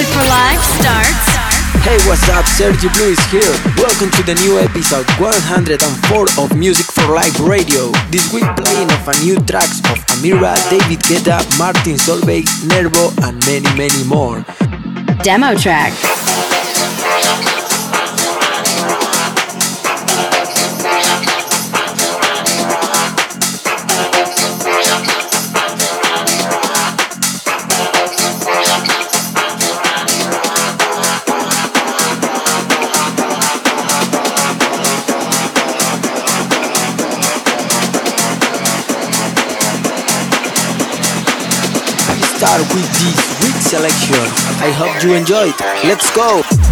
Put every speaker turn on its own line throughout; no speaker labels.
Music for Live starts.
Hey, what's up? Sergi Blue is here. Welcome to the new episode 104 of Music for Life Radio. This week playing of a new tracks of Amira, David Guetta, Martin Solveig, Nervo, and many, many more.
Demo track.
With this week's selection. I hope you enjoyed. Let's go!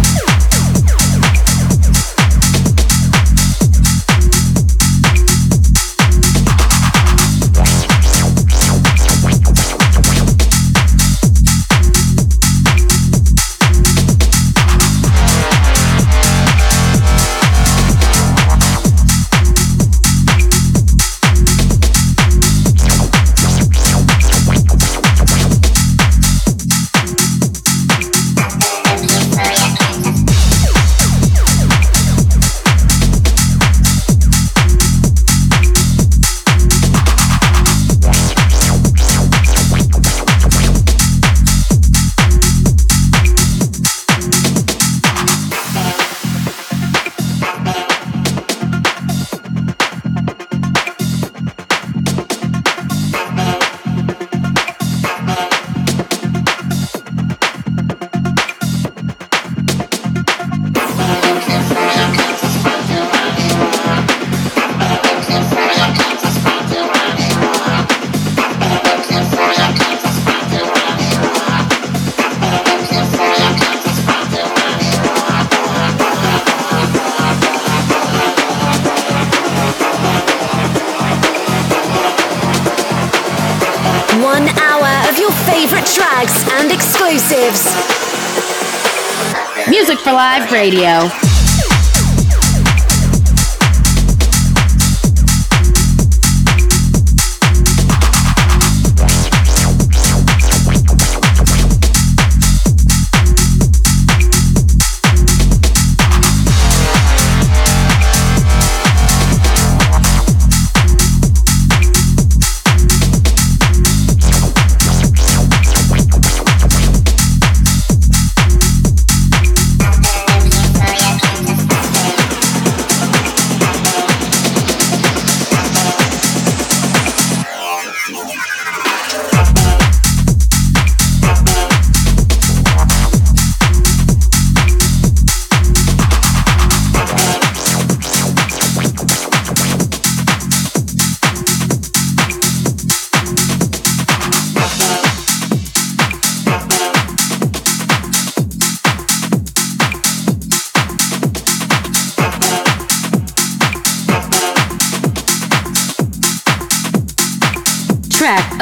Radio.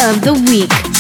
Of the week.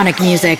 Electronic
music.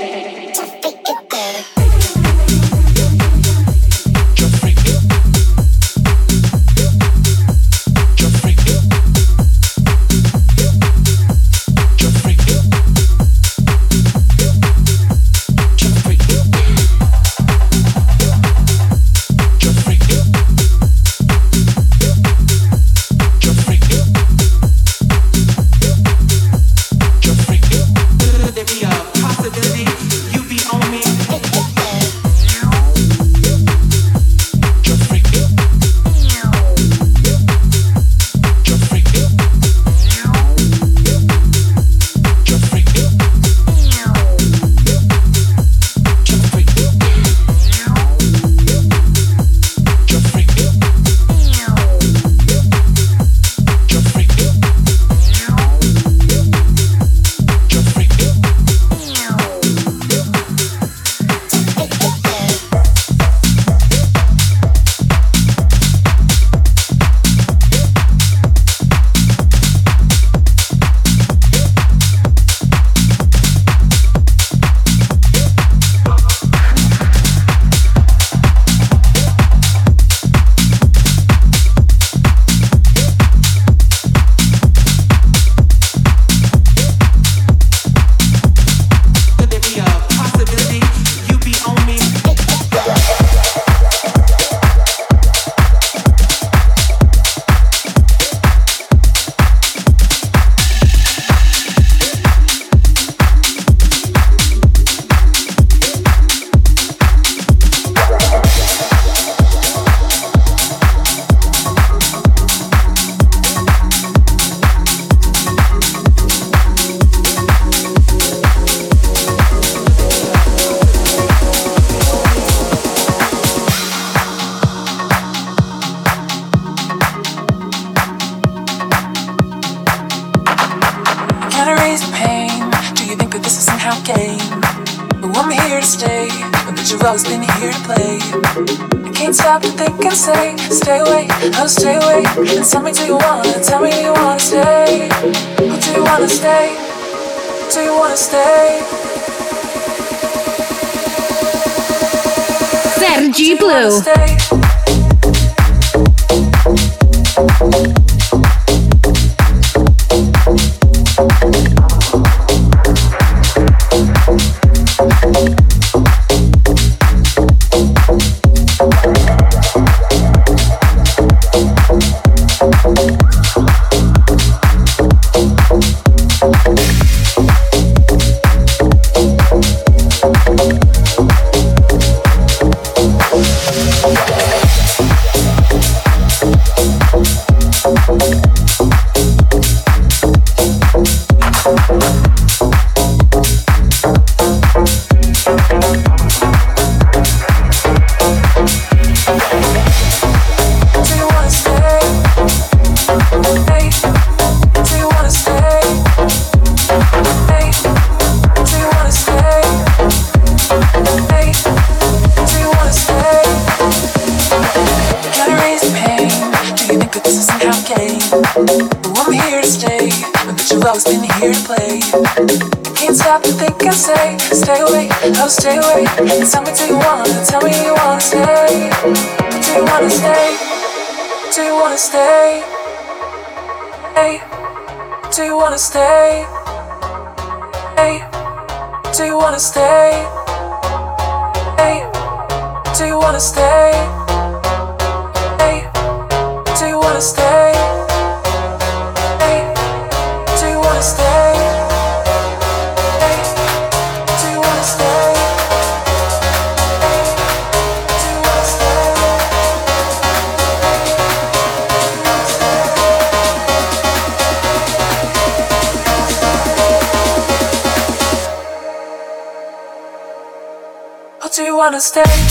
lost here to play.
I
can't stop to
think
and say, stay
away, oh
stay away. And tell me do you wanna, tell me you wanna stay? Do you wanna stay? Do you wanna stay? Sergi Blue. Stay away. Tell me, do you wanna? Tell me you wanna stay. Do you wanna stay? Do you wanna stay?
Hey, do you wanna
stay? Hey, do
you wanna stay? Hey, do you wanna stay? Hey, do you wanna stay? Wanna stay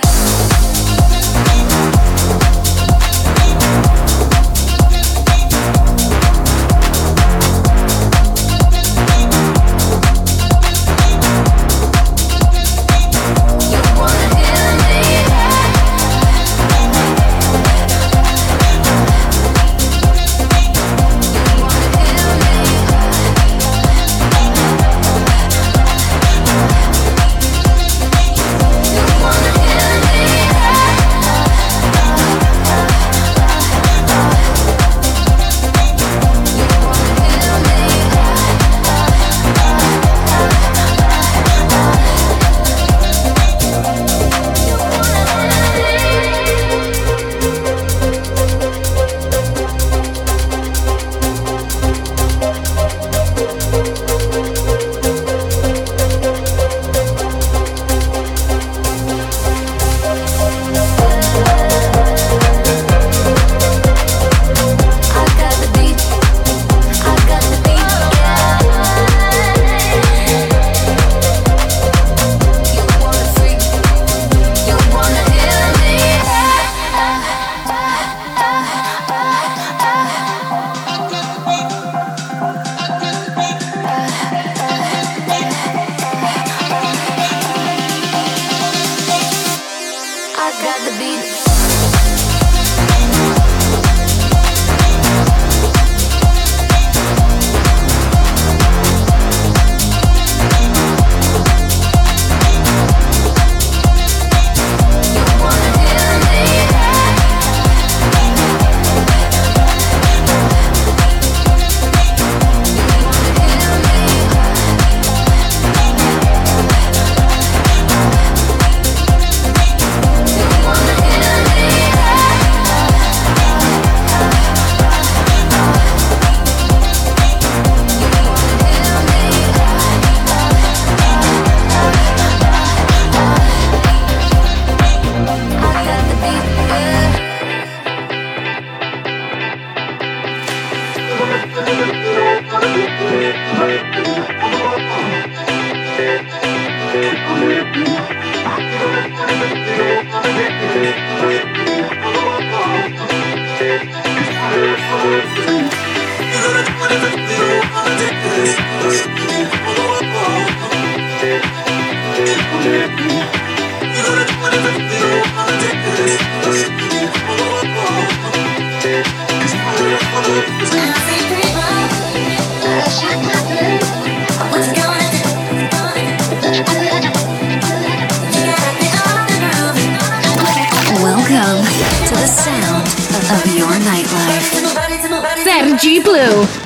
G blue.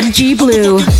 Sergi Blue.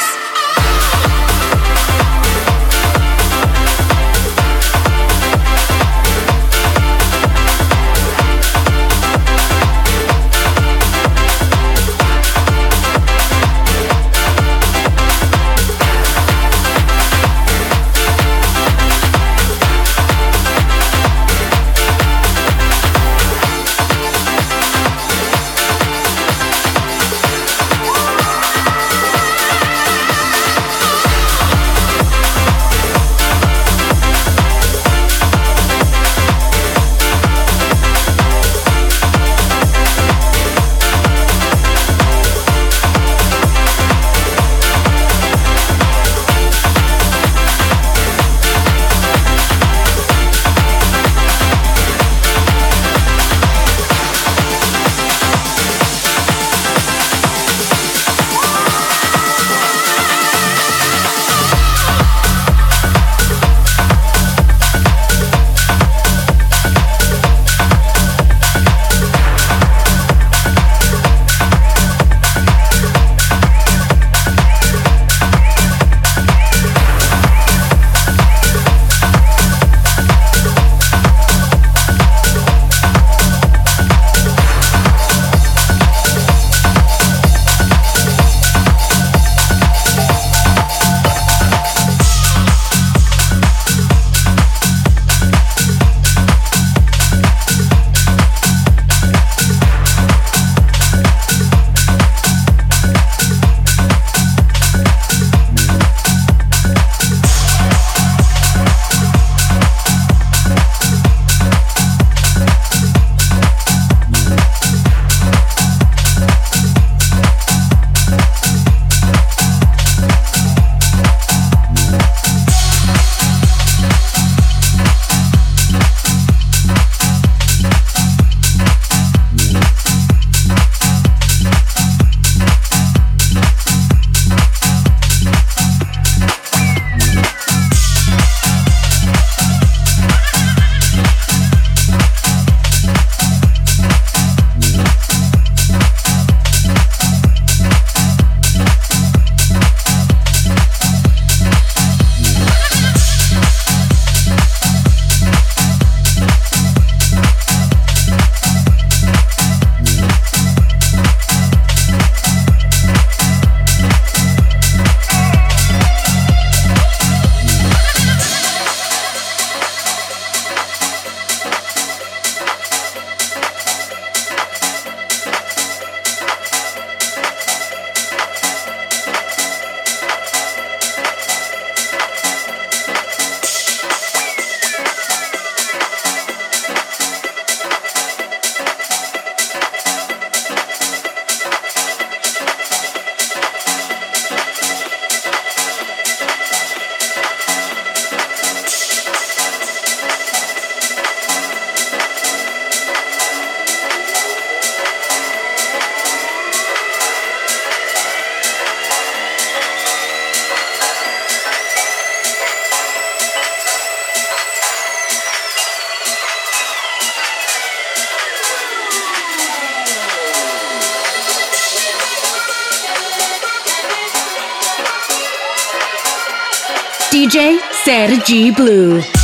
DJ Sergi Blue.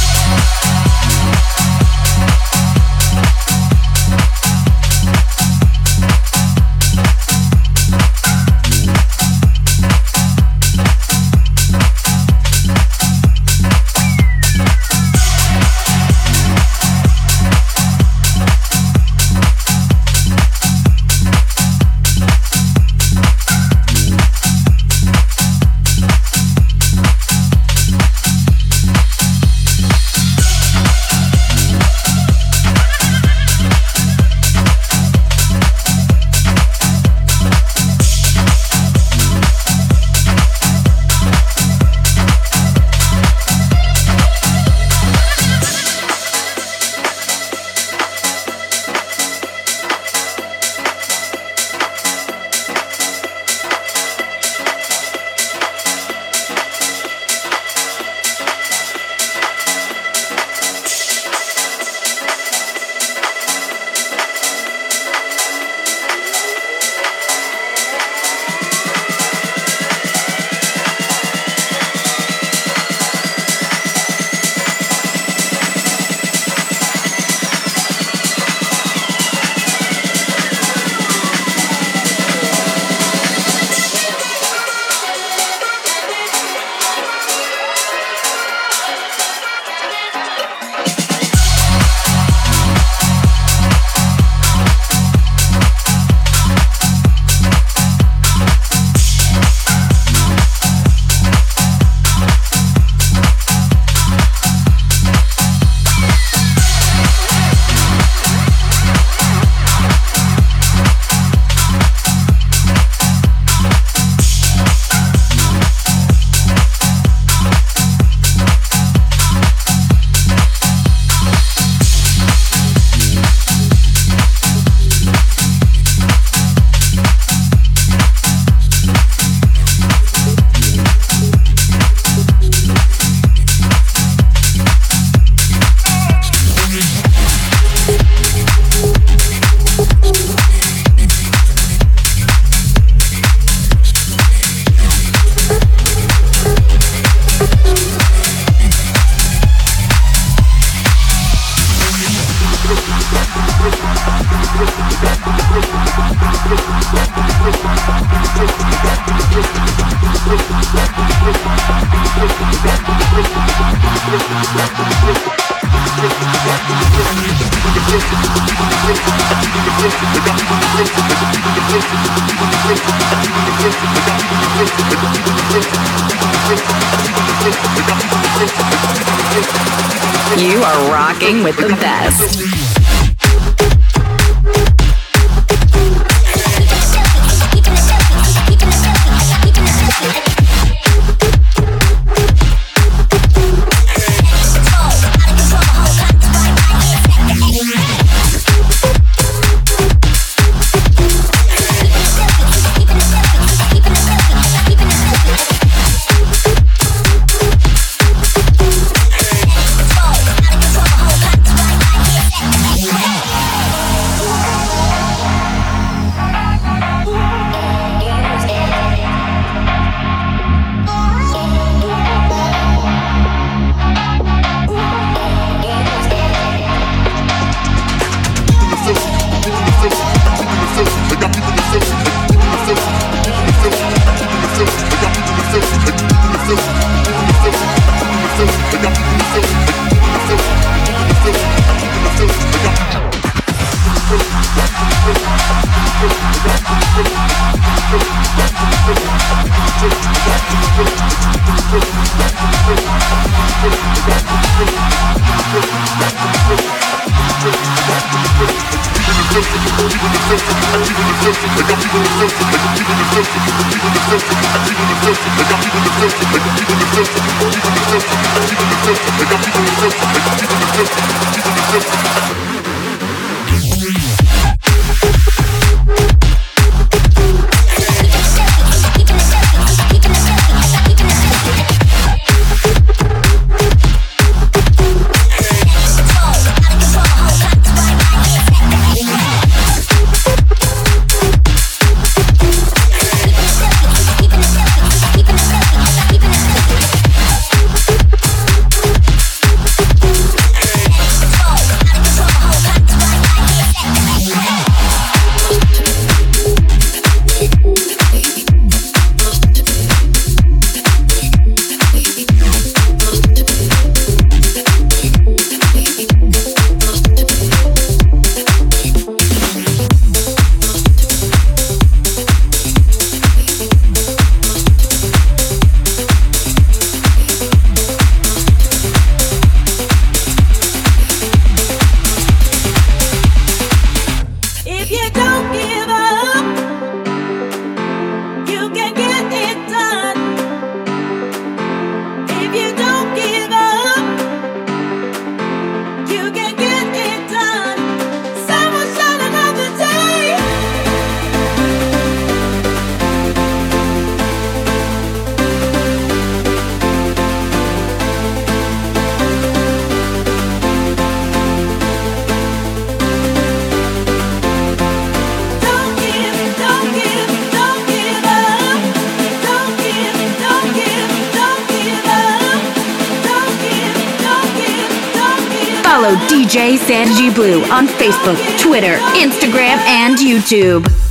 Sergi Blue on Facebook, Twitter, Instagram, and YouTube.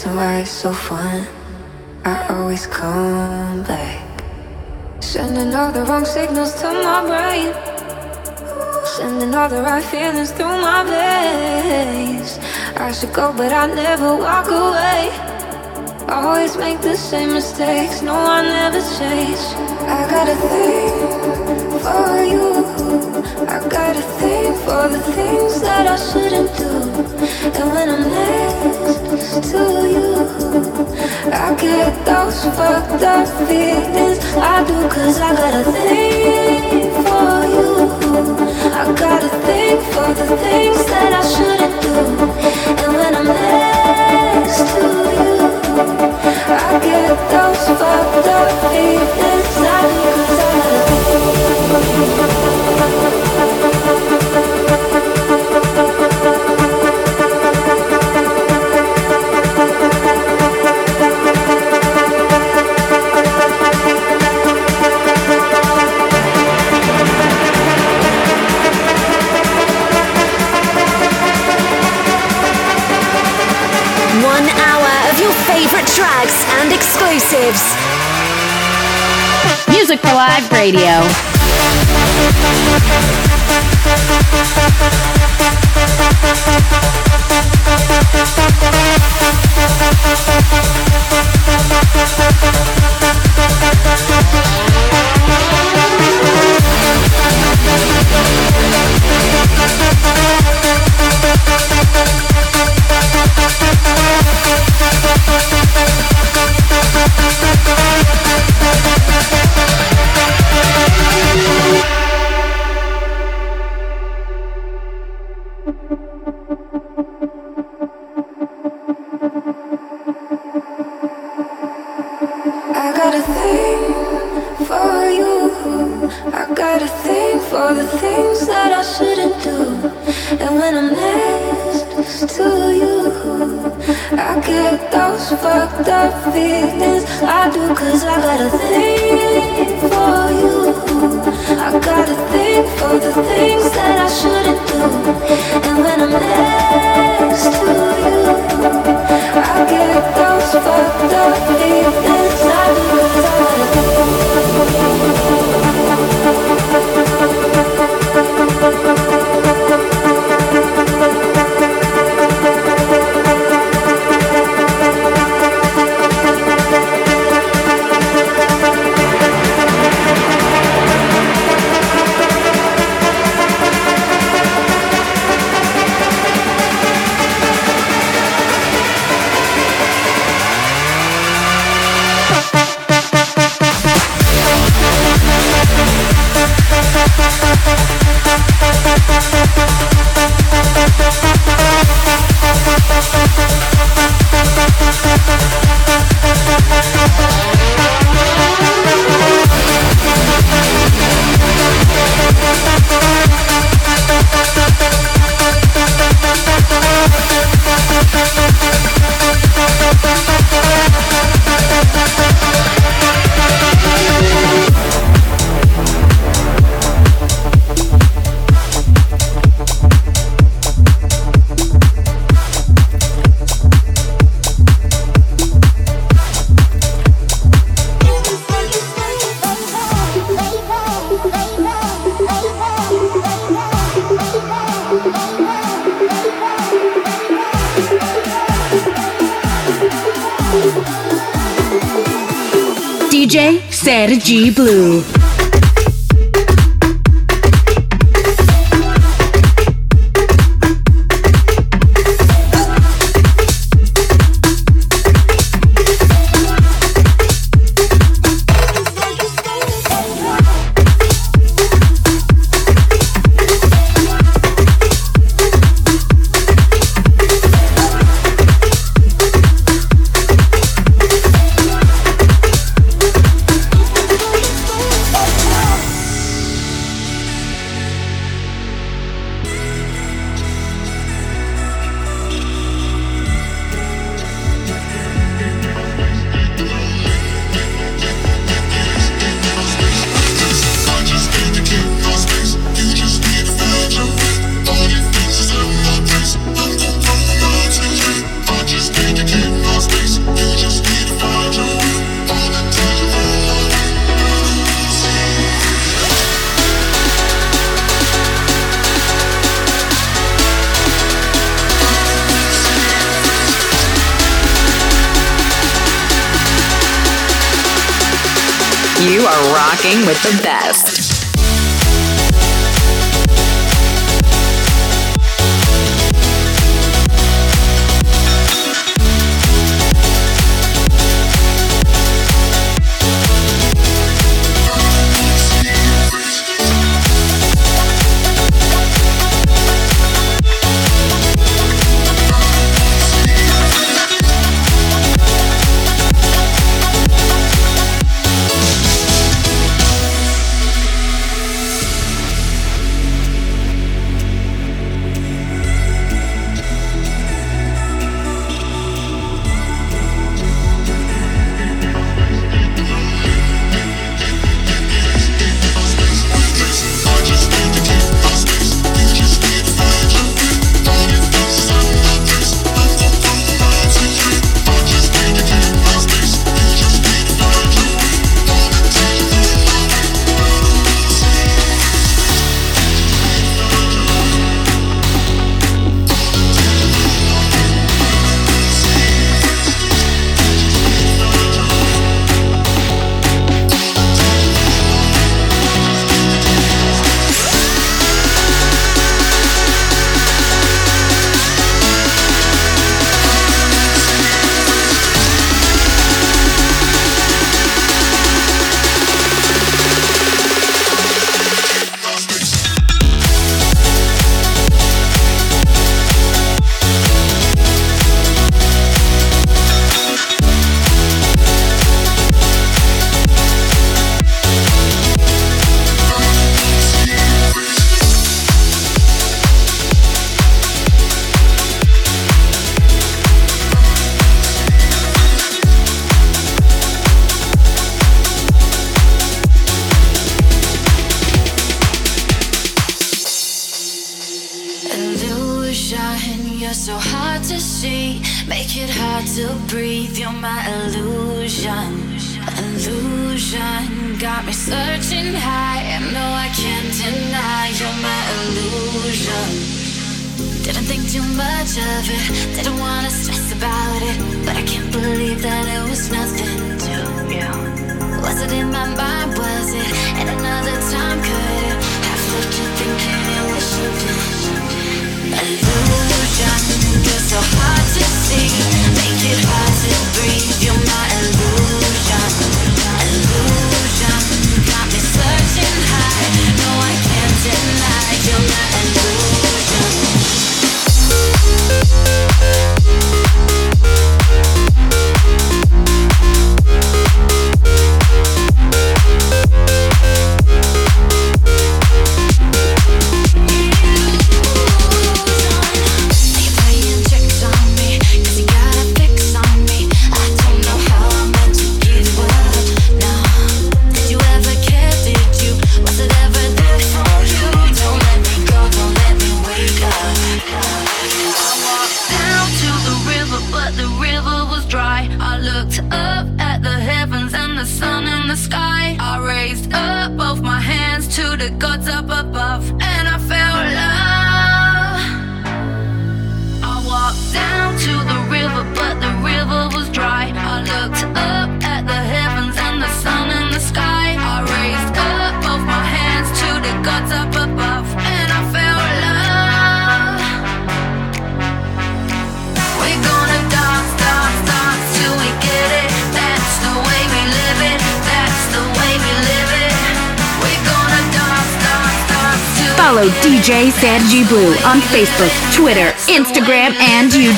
Reason why it's so fun. I always come back. Sending all the wrong signals to my brain. Sending all the right feelings through my veins. I should go, but I never walk away. Always make the same mistakes, no, I never change. I got a thing for you. I got a thing for the things that I shouldn't do. And when I'm next to you, I get those fucked up feelings. I do, cause I got a thing for you. I got a thing for the things that I shouldn't do. And when I'm next to you, I get those fucked up feelings. I do, cause I got a
exclusives.
Music for Live Radio.
フフフフ。Those fucked up feelings. I do, cause I got a thing for you. I got a thing for the things that I shouldn't do. And when I'm next to you, I get those fucked up feelings. I do, cause I got a
DJ Sergi Blue.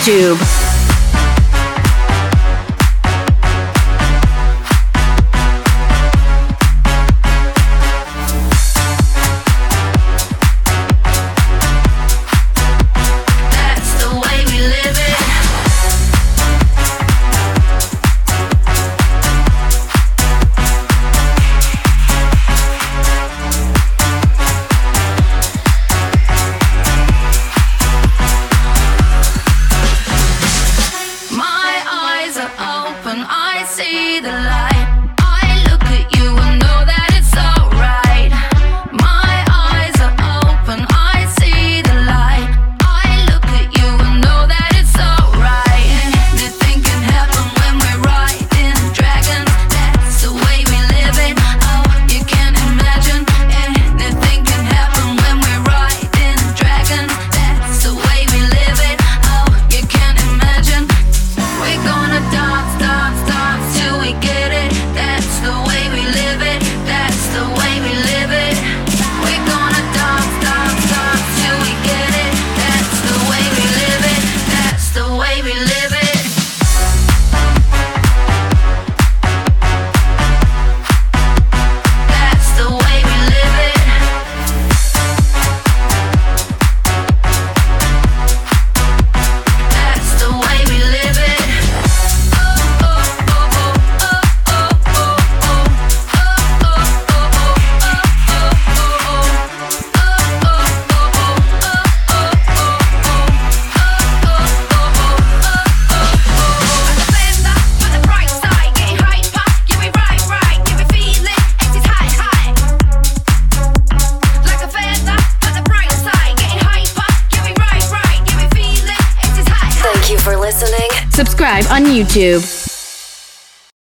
YouTube.
YouTube.